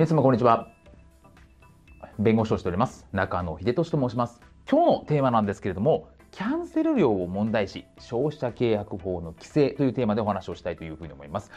皆様こんにちは。弁護士をしております。中野秀俊と申します。今日のテーマなんですけれどもキャンセル料を問題視消費者契約法の規制というテーマでお話をしたいというふうに思います。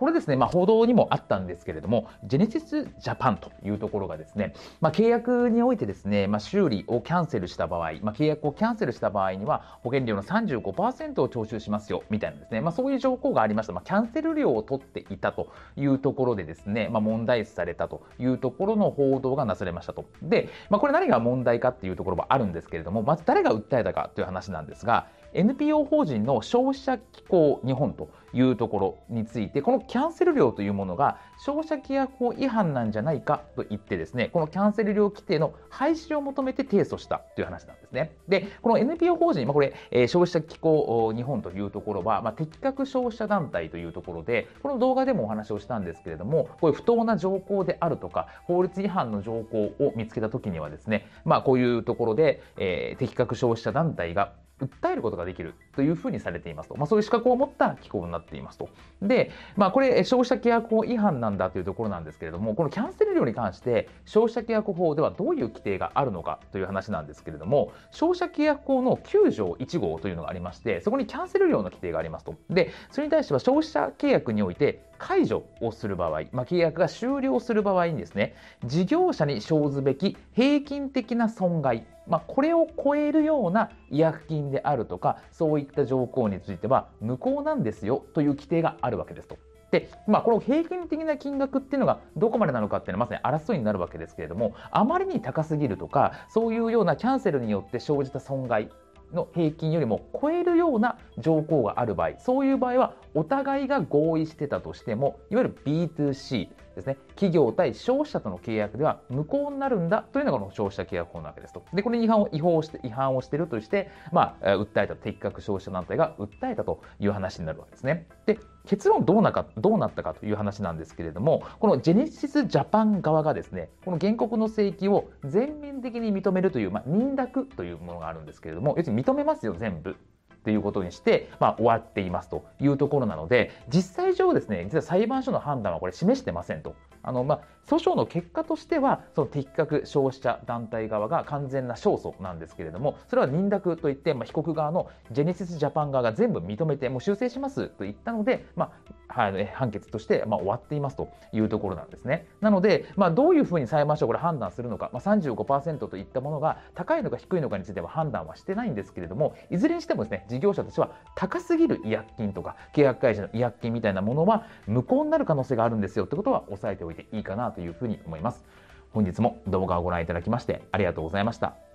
これですね、まあ、報道にもあったんですけれども、ジェネシスジャパンというところがですね、まあ、契約においてですね、まあ、修理をキャンセルした場合、まあ、契約をキャンセルした場合には、保険料の35%を徴収しますよ、みたいなですね、まあ、そういう条項がありました。まあ、キャンセル料を取っていたというところでですね、まあ、問題視されたというところの報道がなされましたと。で、まあ、これ何が問題かっていうところはあるんですけれども、まず誰が訴えたかという話なんですが、NPO 法人の消費者機構日本というところについて、このキャンセル料というものが消費者契約法違反なんじゃないかと言ってですね、このキャンセル料規定の廃止を求めて提訴したという話なんですね。で、この NPO 法人、まあ、これ、えー、消費者機構日本というところは、まあ、適格消費者団体というところで、この動画でもお話をしたんですけれども、こういう不当な条項であるとか、法律違反の条項を見つけたときにはですね、まあ、こういうところで、えー、適格消費者団体が訴えることができる。というふうにされていますと。まあ、そういう資格を持った機構になっていますと。で、まあ、これ、消費者契約法違反なんだというところなんですけれども、このキャンセル料に関して、消費者契約法ではどういう規定があるのかという話なんですけれども、消費者契約法の9条1号というのがありまして、そこにキャンセル料の規定がありますと。で、それに対しては消費者契約において、解除をする場合、まあ、契約が終了する場合にですね、事業者に生ずべき平均的な損害、まあ、これを超えるような違約金であるとか、そういいった条項については無効なんですよという規定があるわけですと。で、まあ、この平均的な金額っていうのがどこまでなのかっていうのはまさに争いになるわけですけれども、あまりに高すぎるとか、そういうようなキャンセルによって生じた損害の平均よりも超えるような条項がある場合、そういう場合はお互いが合意してたとしても、いわゆる B2C ですね、企業対消費者との契約では無効になるんだというのがこの消費者契約法なわけですと。で、これに違反を違法して違反をしているとして、まあ、訴えた適格消費者団体が訴えたという話になるわけですね。で、結論どうなかどうなったかという話なんですけれども、このジェネシスジャパン側がですね、この原告の請求を全面的に認めるという、まあ、認諾というものがあるんですけれども、要するに認めますよ、全部。っていうことにして、まあ、終わっていますというところなので、実際上ですね、実は裁判所の判断はこれ示してませんと。あのまあ、訴訟の結果としては、その適格消費者団体側が完全な勝訴なんですけれども、それは認諾といって、まあ、被告側のジェネシスジャパン側が全部認めて、もう修正しますと言ったので、まあ、はい、判決として、まあ、終わっていますというところなんですね。なので、まあ、どういうふうに裁判所これ判断するのか、まあ、35%といったものが高いのか低いのかについては判断はしてないんですけれども、いずれにしてもですね、事業者としては高すぎる違約金とか、契約開始の違約金みたいなものは無効になる可能性があるんですよってことは押さえておおいていいかなというふうに思います。本日も動画をご覧いただきましてありがとうございました。